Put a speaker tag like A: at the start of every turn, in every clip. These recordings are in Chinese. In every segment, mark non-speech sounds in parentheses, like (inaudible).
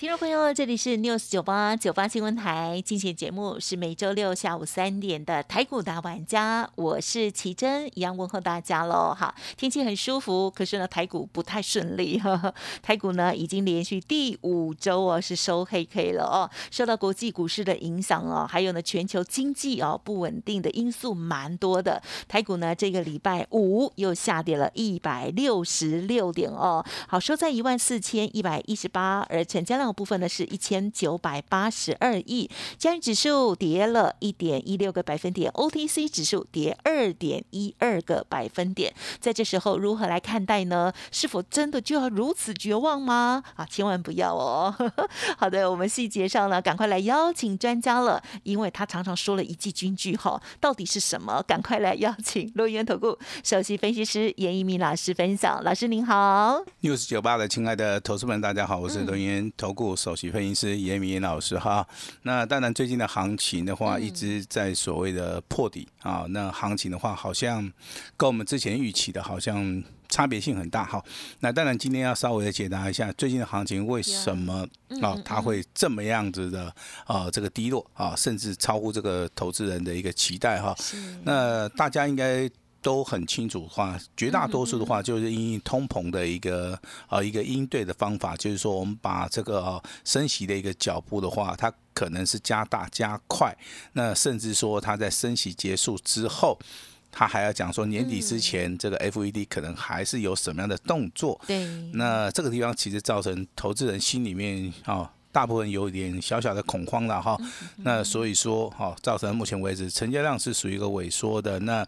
A: 听众朋友，这里是 News 九八九八新闻台，进行节目是每周六下午三点的台股大玩家，我是奇珍，一样问候大家喽。哈，天气很舒服，可是呢，台股不太顺利。呵 (laughs) 呵台股呢，已经连续第五周哦是收黑 K 了哦，受到国际股市的影响哦，还有呢全球经济哦不稳定的因素蛮多的。台股呢，这个礼拜五又下跌了一百六十六点哦，好收在一万四千一百一十八，而成交量。部分呢是一千九百八十二亿，加元指数跌了一点一六个百分点，OTC 指数跌二点一二个百分点。在这时候如何来看待呢？是否真的就要如此绝望吗？啊，千万不要哦！(laughs) 好的，我们细节上呢，赶快来邀请专家了，因为他常常说了一句金句哈，到底是什么？赶快来邀请罗源投顾首席分析师严一鸣老师分享。老师您好
B: ，news 九八的亲爱的投资们，大家好，我是罗源投。顾首席分析师严明严老师哈，那当然最近的行情的话，一直在所谓的破底啊。那行情的话，好像跟我们之前预期的，好像差别性很大哈。那当然今天要稍微的解答一下最近的行情为什么啊，它会这么样子的啊，这个低落啊，甚至超乎这个投资人的一个期待哈。那大家应该。都很清楚的话，绝大多数的话就是因通膨的一个呃一个应对的方法，就是说我们把这个升息的一个脚步的话，它可能是加大加快，那甚至说它在升息结束之后，它还要讲说年底之前这个 FED 可能还是有什么样的动作。
A: 对，
B: 那这个地方其实造成投资人心里面啊大部分有一点小小的恐慌了哈。那所以说哈，造成目前为止成交量是属于一个萎缩的那。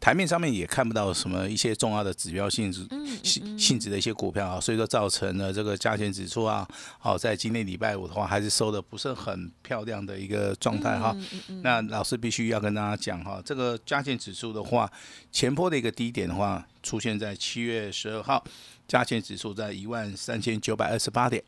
B: 台面上面也看不到什么一些重要的指标性质性性质的一些股票啊，所以说造成了这个价钱指数啊，好在今天礼拜五的话还是收的不是很漂亮的一个状态哈。那老师必须要跟大家讲哈，这个加权指数的话，前坡的一个低点的话，出现在七月十二号，加权指数在一万三千九百二十八点。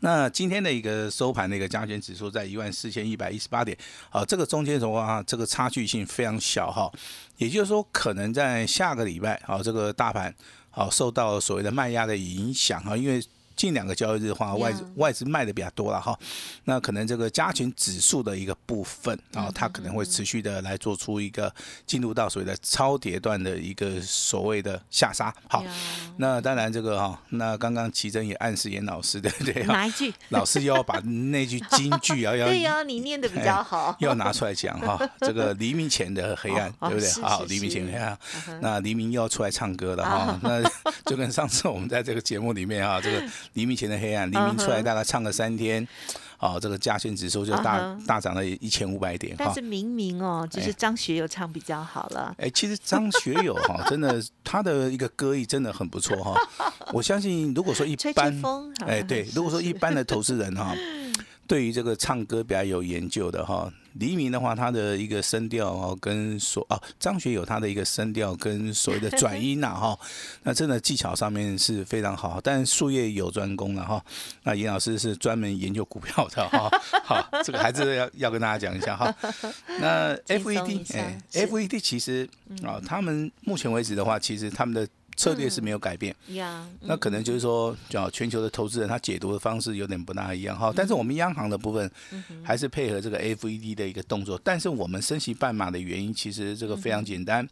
B: 那今天的一个收盘的一个加权指数在一万四千一百一十八点，好，这个中间的话，这个差距性非常小哈，也就是说，可能在下个礼拜，好，这个大盘好受到所谓的卖压的影响哈，因为。近两个交易日的话，外资外资卖的比较多了哈，那可能这个加权指数的一个部分啊，它可能会持续的来做出一个进入到所谓的超跌段的一个所谓的下杀。好，那当然这个哈，那刚刚奇珍也暗示严老师对不对？(laughs)
A: 哪一句？
B: 老师又要把那句金句 (laughs) 要要
A: 对呀，你念的比较好，
B: 又要拿出来讲哈。(laughs) 这个黎明前的黑暗，对不对？好，黎明前黑暗，那黎明又要出来唱歌了哈。那就跟上次我们在这个节目里面啊，这个。黎明前的黑暗，黎明出来大概唱了三天，哦，这个加权指数就大大涨了一千五百点。
A: 但是明明哦，就是张学友唱比较好了。
B: 哎，其实张学友哈，真的他的一个歌艺真的很不错哈。我相信，如果说一般，哎，对，如果说一般的投资人哈，对于这个唱歌比较有研究的哈。黎明的话，他的一个声调哦，跟所哦张学友他的一个声调跟所谓的转音呐哈，(laughs) 那真的技巧上面是非常好，但术业有专攻了哈。那严老师是专门研究股票的哈，好，这个还是要要跟大家讲一下哈。那 FED 哎，FED 其实啊，他们目前为止的话，其实他们的。策略是没有改变，那可能就是说，叫全球的投资人他解读的方式有点不大一样哈。但是我们央行的部分还是配合这个 FED 的一个动作。但是我们升息半码的原因，其实这个非常简单，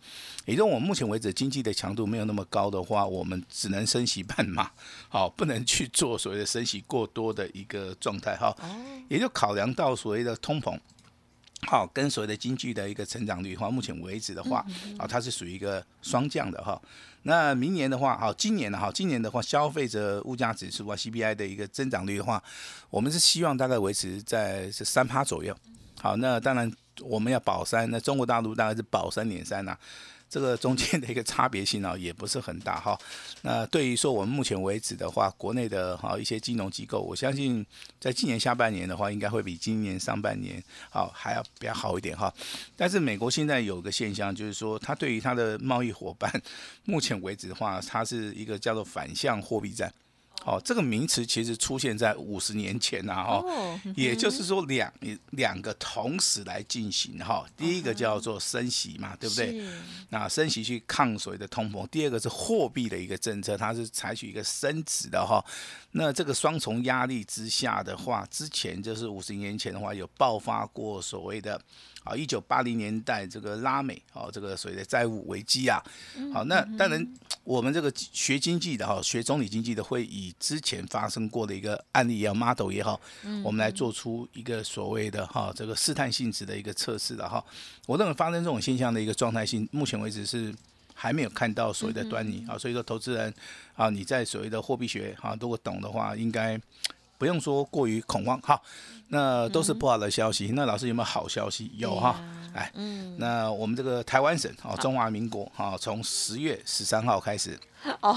B: 也就我们目前为止经济的强度没有那么高的话，我们只能升息半码，好，不能去做所谓的升息过多的一个状态哈。也就考量到所谓的通膨。好，跟所谓的经济的一个成长率的话，目前为止的话，啊，它是属于一个双降的哈。那明年的话，好，今年的哈，今年的话，消费者物价指数啊，CPI 的一个增长率的话，我们是希望大概维持在是三趴左右。好，那当然我们要保三，那中国大陆大概是保三点三呐。这个中间的一个差别性啊，也不是很大哈。那对于说我们目前为止的话，国内的哈一些金融机构，我相信在今年下半年的话，应该会比今年上半年好还要比较好一点哈。但是美国现在有个现象，就是说它对于它的贸易伙伴，目前为止的话，它是一个叫做反向货币战。哦，这个名词其实出现在五十年前呐，哈，也就是说两两个同时来进行哈，第一个叫做升息嘛，对不对？那升息去抗所谓的通膨，第二个是货币的一个政策，它是采取一个升值的哈。那这个双重压力之下的话，之前就是五十年前的话有爆发过所谓的。啊，一九八零年代这个拉美，哦，这个所谓的债务危机啊，好，那当然我们这个学经济的哈，学总理经济的会以之前发生过的一个案例也好，model 也好，我们来做出一个所谓的哈这个试探性质的一个测试的哈。我认为发生这种现象的一个状态性，目前为止是还没有看到所谓的端倪啊。所以说，投资人啊，你在所谓的货币学哈，如果懂的话，应该。不用说过于恐慌，哈，那都是不好的消息。那老师有没有好消息？有哈，哎，那我们这个台湾省哦，中华民国哈，从十月十三号开始 (laughs) 哦，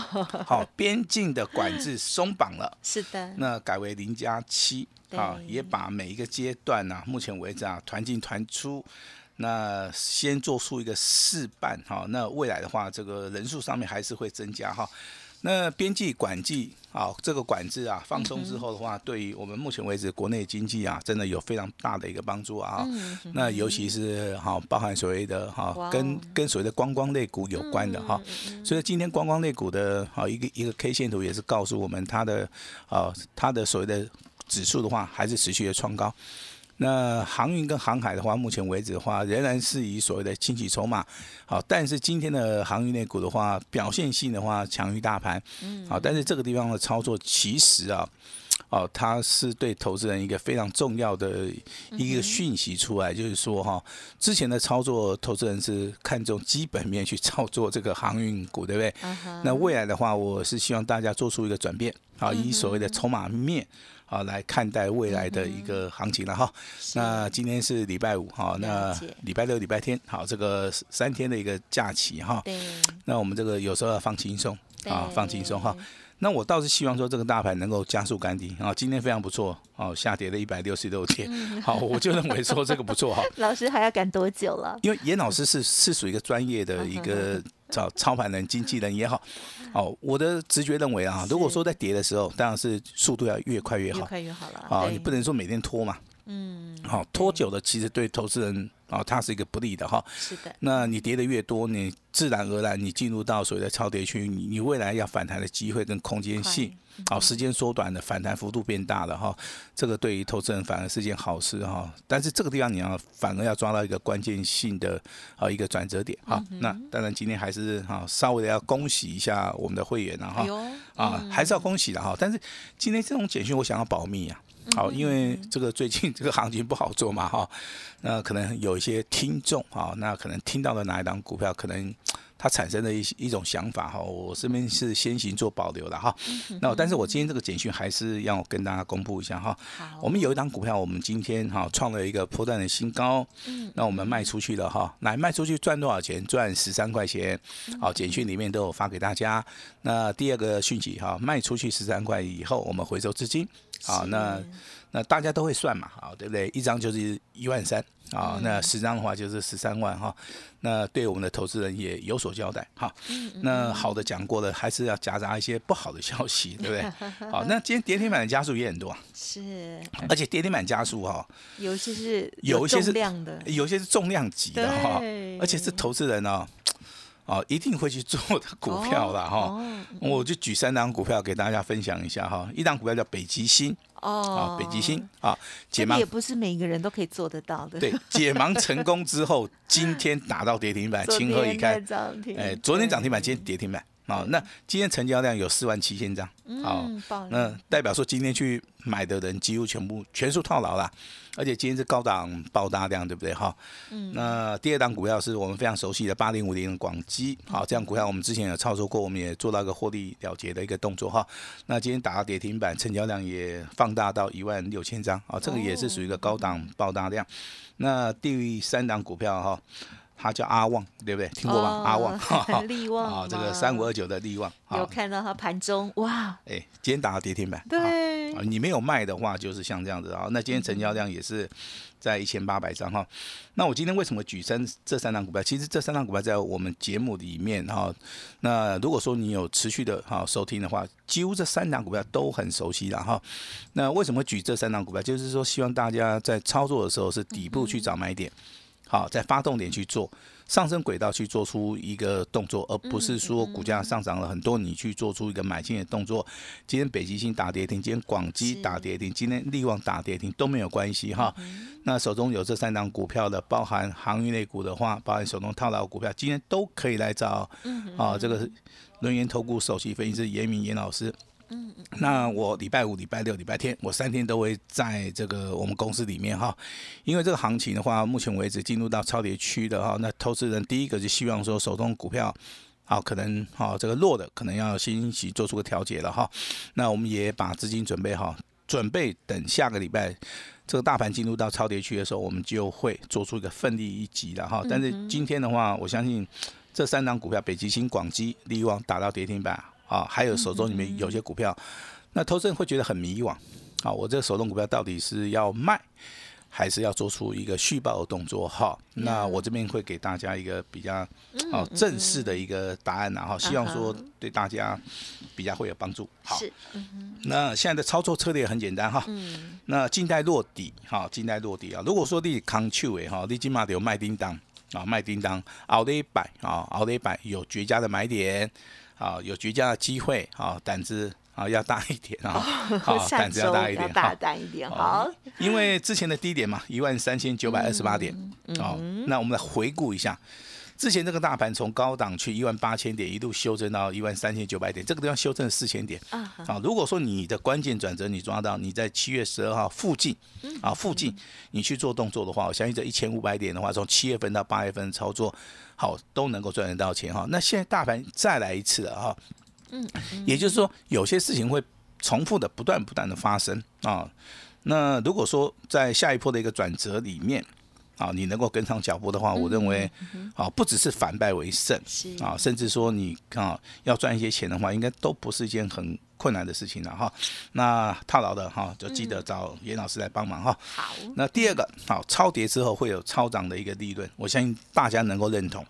B: 好，边境的管制松绑了，(laughs)
A: 是的，
B: 那改为零加七啊，也把每一个阶段呢，目前为止啊，团进团出，那先做出一个示范哈，那未来的话，这个人数上面还是会增加哈。那边际管制啊，这个管制啊放松之后的话，对于我们目前为止国内经济啊，真的有非常大的一个帮助啊。那尤其是哈，包含所谓的哈，跟跟所谓的观光类股有关的哈。所以今天观光类股的啊一个一个 K 线图也是告诉我们它的啊它的所谓的指数的话，还是持续的创高。那航运跟航海的话，目前为止的话，仍然是以所谓的清洗筹码，好，但是今天的航运类股的话，表现性的话强于大盘，嗯，好，但是这个地方的操作其实啊，哦，它是对投资人一个非常重要的一个讯息出来，就是说哈，之前的操作，投资人是看重基本面去操作这个航运股，对不对？那未来的话，我是希望大家做出一个转变，好，以所谓的筹码面。啊，来看待未来的一个行情了哈。那今天是礼拜五哈，那礼拜六、礼拜天好，这个三天的一个假期哈。
A: 对。
B: 那我们这个有时候要放轻松啊，放轻松哈。那我倒是希望说这个大盘能够加速干底啊。今天非常不错哦，下跌了一百六十六天。(laughs) 好，我就认为说这个不错哈。(laughs)
A: 老师还要赶多久了？
B: 因为严老师是是属于一个专业的一个。操操盘人、经纪人也好，哦，我的直觉认为啊，如果说在跌的时候，当然是速度要越快越好，越
A: 快越好了。啊，
B: 你不能说每天拖嘛，嗯，好，拖久了其实对投资人。啊，它是一个不利的哈。
A: 是的。
B: 那你跌的越多，你自然而然你进入到所谓的超跌区，你你未来要反弹的机会跟空间性，好，时间缩短了，反弹幅度变大了哈。这个对于投资人反而是件好事哈。但是这个地方你要反而要抓到一个关键性的啊一个转折点哈。那当然今天还是哈稍微的要恭喜一下我们的会员了哈。啊，还是要恭喜的哈。但是今天这种简讯我想要保密啊。好，因为这个最近 (laughs) 这个行情不好做嘛，哈，那可能有一些听众啊，那可能听到的哪一档股票，可能他产生的一一种想法哈，我这边是先行做保留的哈。那但是我今天这个简讯还是要跟大家公布一下哈。我们有一档股票，我们今天哈创了一个破断的新高，那我们卖出去了哈，来卖出去赚多少钱？赚十三块钱。好，简讯里面都有发给大家。那第二个讯息哈，卖出去十三块以后，我们回收资金。好，那那大家都会算嘛，好，对不对？一张就是一万三，啊，那十张的话就是十三万哈。那对我们的投资人也有所交代，哈。那好的讲过了，还是要夹杂一些不好的消息，对不对？(laughs) 好，那今天跌停板的家数也很多，
A: 是，
B: 而且跌停板家数哈，
A: 有一些是
B: 有一些是
A: 量的，
B: 有一些是重量级的哈，而且是投资人哦。哦，一定会去做的股票了哈，我就举三档股票给大家分享一下哈。一档股票叫北极星哦，北极星啊，
A: 解盲也不是每个人都可以做得到的。
B: 对，(laughs) 解盲成功之后，今天打到跌停板，情何以堪？哎，昨天涨停板，今天跌停板。好，那今天成交量有四万七千张，好，那代表说今天去买的人几乎全部全数套牢了，而且今天是高档爆大量，对不对？哈，嗯，那第二档股票是我们非常熟悉的八零五零广基，好，这样股票我们之前有操作过，我们也做到一个获利了结的一个动作哈。那今天打到跌停板，成交量也放大到一万六千张，啊，这个也是属于一个高档爆大量。那第三档股票哈。它叫阿旺，对不对？听过吧？阿旺，(laughs)
A: 利旺 (laughs)
B: 啊，这个三五二九的利旺，
A: 有看到它盘中哇，
B: 哎，今天打到跌停板，
A: 对，
B: 你没有卖的话，就是像这样子啊。那今天成交量也是在一千八百张哈。那我今天为什么举三这三档股票？其实这三档股票在我们节目里面哈，那如果说你有持续的哈收听的话，几乎这三档股票都很熟悉了哈。那为什么举这三档股票？就是说希望大家在操作的时候是底部去找买点。好，在发动点去做上升轨道去做出一个动作，而不是说股价上涨了很多，你去做出一个买进的动作。今天北极星打跌停，今天广基打跌停，今天利旺打跌停都没有关系哈。那手中有这三档股票的，包含航运类股的话，包含手中套牢股票，今天都可以来找啊这个轮研投顾首席分析师严明严老师。嗯，那我礼拜五、礼拜六、礼拜天，我三天都会在这个我们公司里面哈。因为这个行情的话，目前为止进入到超跌区的哈，那投资人第一个就希望说手中股票，好可能好这个弱的可能要先去做出个调节了哈。那我们也把资金准备好，准备等下个礼拜这个大盘进入到超跌区的时候，我们就会做出一个奋力一击了哈。但是今天的话，我相信这三档股票，北极星、广基、利旺打到跌停板。啊，还有手中里面有些股票，那投资人会觉得很迷惘。啊，我这个手动股票到底是要卖，还是要做出一个续报的动作？哈，那我这边会给大家一个比较哦正式的一个答案，然后希望说对大家比较会有帮助。好，那现在的操作策略很简单哈。嗯。那静待落底，哈，静待落底啊。如果说你康丘诶，哈，你起码得有卖叮当啊，卖叮当，熬了一百啊，熬了一百有绝佳的买点。啊，有绝佳的机会啊，胆子啊要大一点啊，
A: 好，胆子要大一点，大胆一点，好。
B: 因为之前的低点嘛，一万三千九百二十八点，哦，那我们来回顾一下。之前这个大盘从高档去一万八千点，一路修正到一万三千九百点，这个地方修正四千点啊。啊，如果说你的关键转折你抓到，你在七月十二号附近啊附近，你去做动作的话，我相信这一千五百点的话，从七月份到八月份操作好都能够赚得到钱哈。那现在大盘再来一次了哈，嗯，也就是说有些事情会重复的不断不断的发生啊。那如果说在下一波的一个转折里面。啊，你能够跟上脚步的话，我认为，啊，不只是反败为胜，啊，甚至说你啊要赚一些钱的话，应该都不是一件很困难的事情了哈。那套牢的哈，就记得找严老师来帮忙哈。
A: 好。
B: 那第二个，好，超跌之后会有超涨的一个利润，我相信大家能够认同，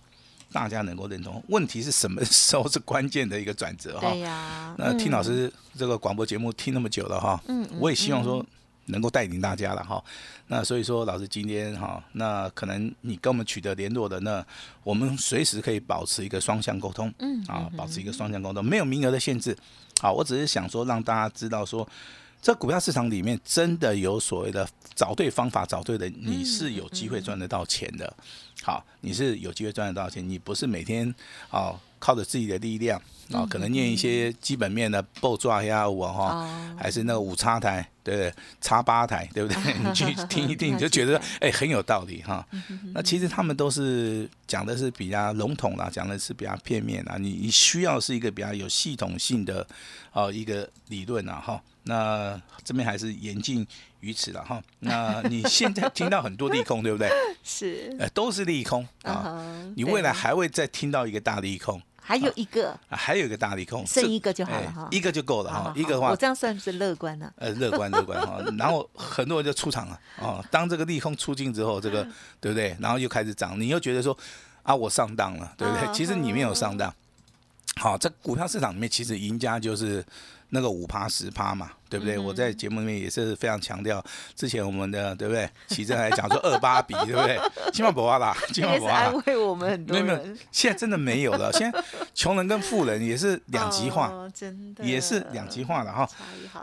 B: 大家能够认同。问题是什么时候是关键的一个转折哈？
A: 对呀。
B: 那听老师这个广播节目听那么久了哈，嗯，我也希望说。能够带领大家了哈，那所以说老师今天哈，那可能你跟我们取得联络的，那我们随时可以保持一个双向沟通，嗯啊，保持一个双向沟通，没有名额的限制，好，我只是想说让大家知道说，这股票市场里面真的有所谓的找对方法，找对人，你是有机会赚得到钱的，好，你是有机会赚得到钱，你不是每天哦靠着自己的力量。啊，可能念一些基本面的爆抓呀，我哈，还是那个五叉台，对不对？叉八台，对不对？(laughs) 你去 (laughs) 听一听，你就觉得哎很有道理哈。那其实他们都是讲的是比较笼统啦，讲的是比较片面啦。你你需要是一个比较有系统性的哦一个理论啊哈。那这边还是言尽于此了哈。那你现在听到很多利空，对不对？(laughs)
A: 是，
B: 呃，都是利空啊。你未来还会再听到一个大利空。
A: 还有一个，
B: 还有一个大利空，
A: 剩一个就好了哈，
B: 一个就够了哈，一个的话，
A: 我这样算是乐观了。
B: 呃，乐观乐观哈，然后很多人就出场了哦。当这个利空出尽之后，这个对不对？然后又开始涨，你又觉得说啊，我上当了，对不对？其实你没有上当。好，在股票市场里面，其实赢家就是那个五趴十趴嘛。对不对？我在节目里面也是非常强调，之前我们的对不对？奇正还讲说二八比，对不对？千万不要啦，千万不要啦。
A: 安慰我们很多。
B: 没有没有，现在真的没有了。现在穷人跟富人也是两极化，
A: 真的
B: 也是两极化了哈。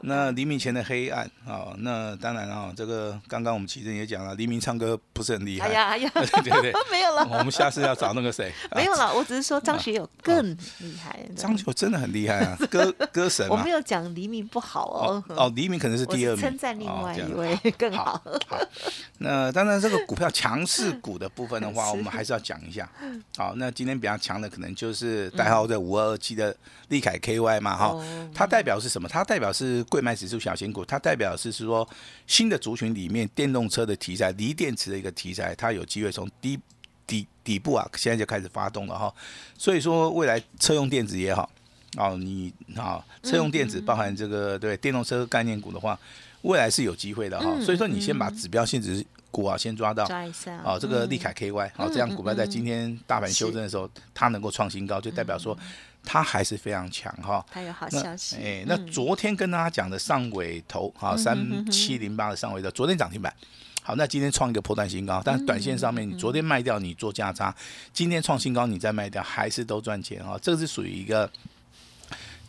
B: 那黎明前的黑暗啊，那当然啊，这个刚刚我们奇正也讲了，黎明唱歌不是很厉害。哎
A: 呀 (laughs) 哎呀，
B: 对对对，(laughs)
A: 没有了。
B: 我们下次要找那个谁？(laughs)
A: 没有了，我只是说张学友更厉害。
B: 张学友真的很厉害啊，歌歌神。
A: 我没有讲黎明不好哦。
B: 哦，黎明可能是第二名，
A: 称赞另外一位 (laughs) 更好。
B: 好，那当然这个股票强势股的部分的话，(laughs) 我们还是要讲一下。好，那今天比较强的可能就是代号在五二二七的利凯 KY 嘛，哈，它代表是什么？它代表是贵买指数小型股，它代表是是说新的族群里面电动车的题材，锂电池的一个题材，它有机会从低。底底部啊，现在就开始发动了哈。所以说，未来车用电子也好，哦，你啊，车用电子包含这个对电动车概念股的话，未来是有机会的哈。所以说，你先把指标性质股啊先抓到，
A: 抓一下
B: 哦，这个利凯 KY 好，这样股票在今天大盘修正的时候，它能够创新高，就代表说它还是非常强哈。
A: 它有好消息。
B: 哎，那昨天跟大家讲的上尾头啊，三七零八的上尾头，昨天涨停板。好，那今天创一个破断新高，但是短线上面你昨天卖掉，你做价差，今天创新高，你再卖掉，还是都赚钱哈。这个是属于一个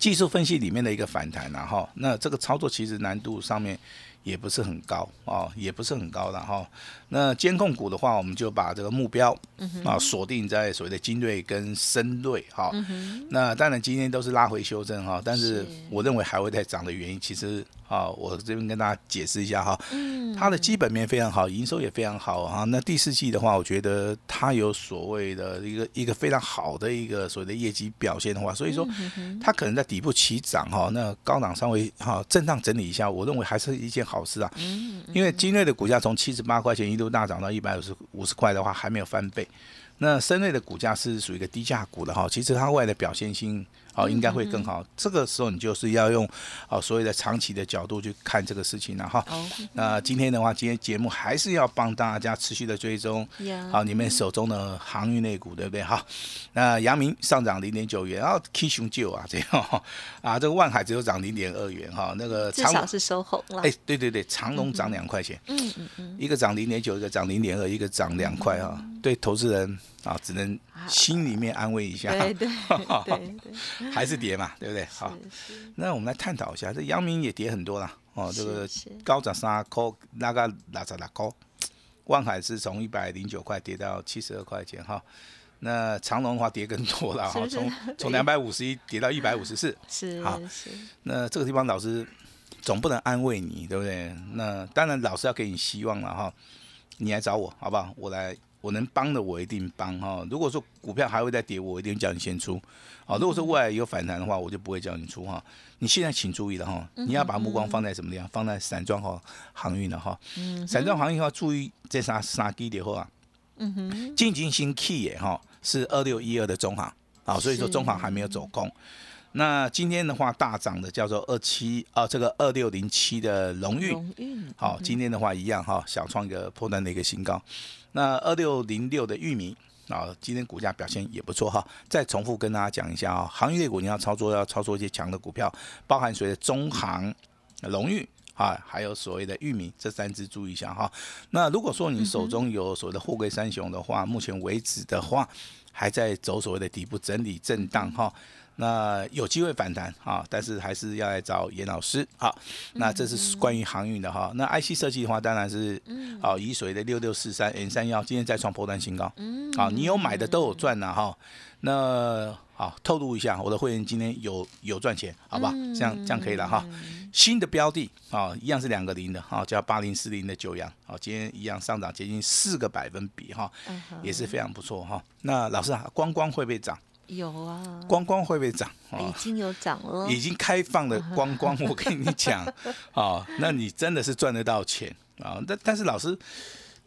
B: 技术分析里面的一个反弹然后，那这个操作其实难度上面。也不是很高哦，也不是很高的哈。那监控股的话，我们就把这个目标啊锁定在所谓的精锐跟深锐哈。那当然今天都是拉回修正哈，但是我认为还会再涨的原因，其实啊，我这边跟大家解释一下哈。它的基本面非常好，营收也非常好哈。那第四季的话，我觉得它有所谓的一个一个非常好的一个所谓的业绩表现的话，所以说它可能在底部起涨哈。那高档稍微哈震荡整理一下，我认为还是一件。好事啊，因为精锐的股价从七十八块钱一度大涨到一百五十五十块的话，还没有翻倍。那深瑞的股价是属于一个低价股的哈，其实它外的表现性。好，应该会更好。这个时候你就是要用啊所谓的长期的角度去看这个事情了哈。(laughs) 那今天的话，今天节目还是要帮大家持续的追踪。好，你们手中的航运类股对不对？哈，那阳明上涨零点九元，然后 K 熊救啊这样啊，这个万海只有涨零点二元哈。那个
A: 至少是收红了。哎，
B: 对对对，长隆涨两块钱。嗯嗯嗯。一个涨零点九，一个涨零点二，一个涨两块哈。对投资人啊，只能心里面安慰一下。
A: 对对 (laughs) 对
B: 对，(laughs) 还是跌嘛，对不对？好，那我们来探讨一下，这阳明也跌很多了哦。这个高涨三块，那个拉涨拉高。万海是从一百零九块跌到七十二块钱哈。那长隆的话跌更多了哈，从从两百五十一跌到一百五十四。(laughs)
A: 是
B: 好，那这个地方老师总不能安慰你，对不对？那当然老师要给你希望了哈。你来找我好不好？我来。我能帮的，我一定帮哈。如果说股票还会再跌，我一定叫你先出。好，如果说未来有反弹的话，我就不会叫你出哈。你现在请注意了哈，你要把目光放在什么地方？放在散装和航运了哈。散装航运要注意这啥啥基的话，嗯哼，进进新 key 耶哈，是二六一二的中航啊，所以说中航还没有走空。那今天的话大涨的叫做二七啊，这个二六零七的荣誉，好，今天的话一样哈，想创一个破单的一个新高。那二六零六的玉米啊，今天股价表现也不错哈。再重复跟大家讲一下啊，行业类股你要操作要操作一些强的股票，包含所谓的中行、荣誉啊，还有所谓的玉米这三只注意一下哈。那如果说你手中有所谓的货柜三雄的话，目前为止的话还在走所谓的底部整理震荡哈。那有机会反弹啊，但是还是要来找严老师好，那这是关于航运的哈。那 IC 设计的话，当然是啊，以水的六六四三 N 三幺今天再创波段新高。嗯，好，你有买的都有赚呐哈。那好，透露一下，我的会员今天有有赚钱，好吧？这样这样可以了哈。新的标的啊，一样是两个零的哈，叫八零四零的九阳，好，今天一样上涨接近四个百分比哈，也是非常不错哈。那老师啊，光光会不会涨？
A: 有啊，
B: 光光会不会涨？
A: 已经有涨了，
B: 已经开放的光光，我跟你讲，啊，(laughs) 那你真的是赚得到钱啊！但但是老师，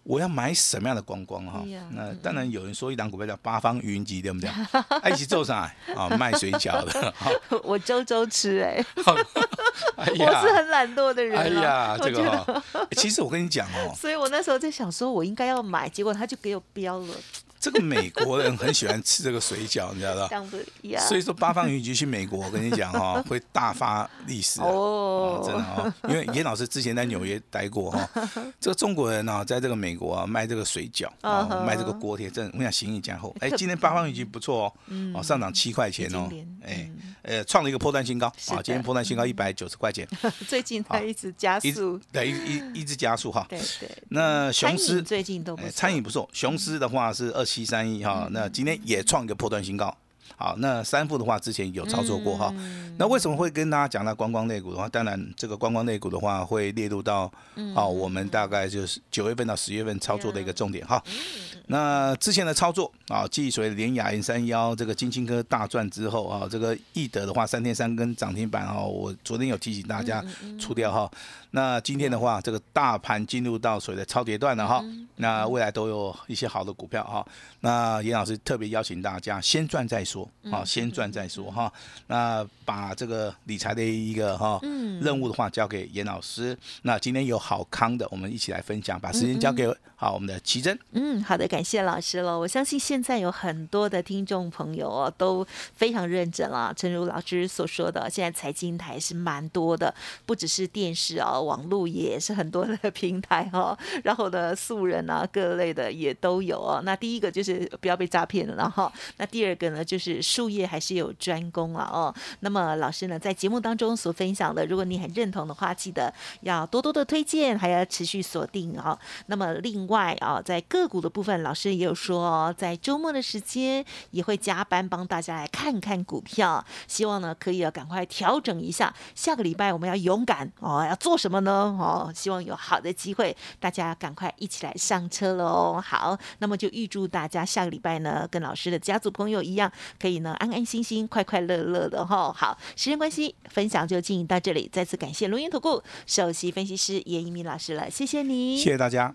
B: 我要买什么样的光光哈？那当然有人说一档股票叫八方云集，对不对？(laughs) 一起做上来啊，卖水饺的。(laughs)
A: 我周周吃哎，我是很懒惰的人。哎呀，
B: 这个，其实我跟你讲哦，
A: 所以我那时候在想说，我应该要买，结果他就给我标了。
B: 这个美国人很喜欢吃这个水饺，你知道吧？(laughs) 所以说八方云集去美国，我跟你讲哈，(laughs) 会大发利市哦，真的哦。因为严老师之前在纽约待过哈，(laughs) 这个中国人呢，在这个美国啊卖这个水饺，卖这个锅贴，真的我想行李加厚。哎，今天八方云集不错哦，哦上涨七块钱哦，哎呃创了一个破断新高啊，今天破断新高一百九十块钱。(laughs)
A: 最近它一直加速，
B: 对，一一一直加速哈。(laughs)
A: 对对。
B: 那雄狮
A: 最近都
B: 餐饮不错，雄狮的话是二十。七三一哈，那今天也创一个破断新高。好，那三副的话之前有操作过哈。那为什么会跟大家讲到观光类股的话？当然，这个观光类股的话会列入到啊，我们大概就是九月份到十月份操作的一个重点哈。那之前的操作啊，继所谓连雅 N 三幺这个金青科大赚之后啊，这个易德的话三天三根涨停板哦，我昨天有提醒大家出掉哈。那今天的话，这个大盘进入到所谓的超跌段了哈，那未来都有一些好的股票哈。那严老师特别邀请大家先赚再说，啊，先赚再说哈。那把这个理财的一个哈任务的话交给严老师。那今天有好康的，我们一起来分享。把时间交给好我们的奇珍。
A: 嗯，好的，感谢老师了。我相信现在有很多的听众朋友哦都非常认真了。正如老师所说的，现在财经台是蛮多的，不只是电视啊。网络也是很多的平台哈，(laughs) 然后呢，素人啊，各类的也都有哦。那第一个就是不要被诈骗了，哈那第二个呢，就是术业还是有专攻啊哦。那么老师呢，在节目当中所分享的，如果你很认同的话，记得要多多的推荐，还要持续锁定哦。那么另外啊，在个股的部分，老师也有说哦，在周末的时间也会加班帮大家来看看股票，希望呢可以要赶快调整一下。下个礼拜我们要勇敢哦，要做什么？么呢？哦，希望有好的机会，大家赶快一起来上车喽！好，那么就预祝大家下个礼拜呢，跟老师的家族朋友一样，可以呢安安心心、快快乐乐的哈。好，时间关系，分享就进行到这里，再次感谢龙岩投顾首席分析师严一鸣老师了，谢谢你，
B: 谢谢大家。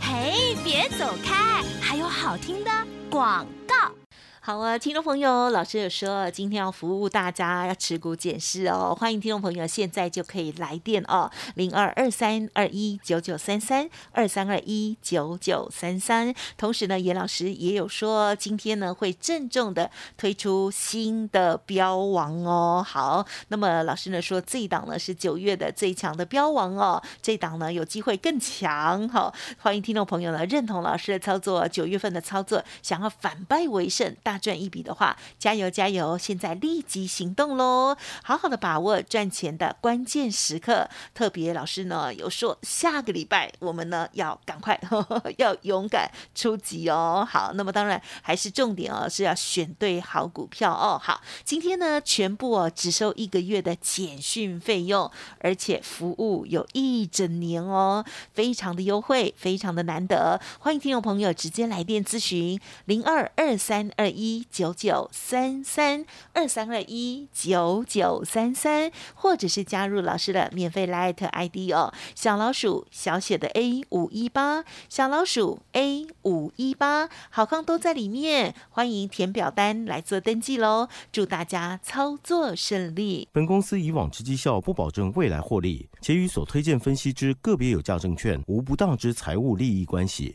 C: 嘿，别走开，还有好听的广告。
A: 好啊，听众朋友，老师有说今天要服务大家，要持股检视哦。欢迎听众朋友现在就可以来电哦，零二二三二一九九三三二三二一九九三三。同时呢，严老师也有说，今天呢会郑重的推出新的标王哦。好，那么老师呢说，这一档呢是九月的最强的标王哦，这档呢有机会更强。好，欢迎听众朋友呢认同老师的操作，九月份的操作，想要反败为胜大。赚一笔的话，加油加油！现在立即行动喽，好好的把握赚钱的关键时刻。特别老师呢有说，下个礼拜我们呢要赶快 (laughs) 要勇敢出击哦。好，那么当然还是重点哦，是要选对好股票哦。好，今天呢全部哦只收一个月的简讯费用，而且服务有一整年哦，非常的优惠，非常的难得。欢迎听众朋友直接来电咨询零二二三二一。一九九三三二三二一九九三三，或者是加入老师的免费 Light ID 哦，小老鼠小写的 A 五一八，小老鼠 A 五一八，好康都在里面，欢迎填表单来做登记喽，祝大家操作顺利。
D: 本公司以往之绩效不保证未来获利，且与所推荐分析之个别有价证券无不当之财务利益关系。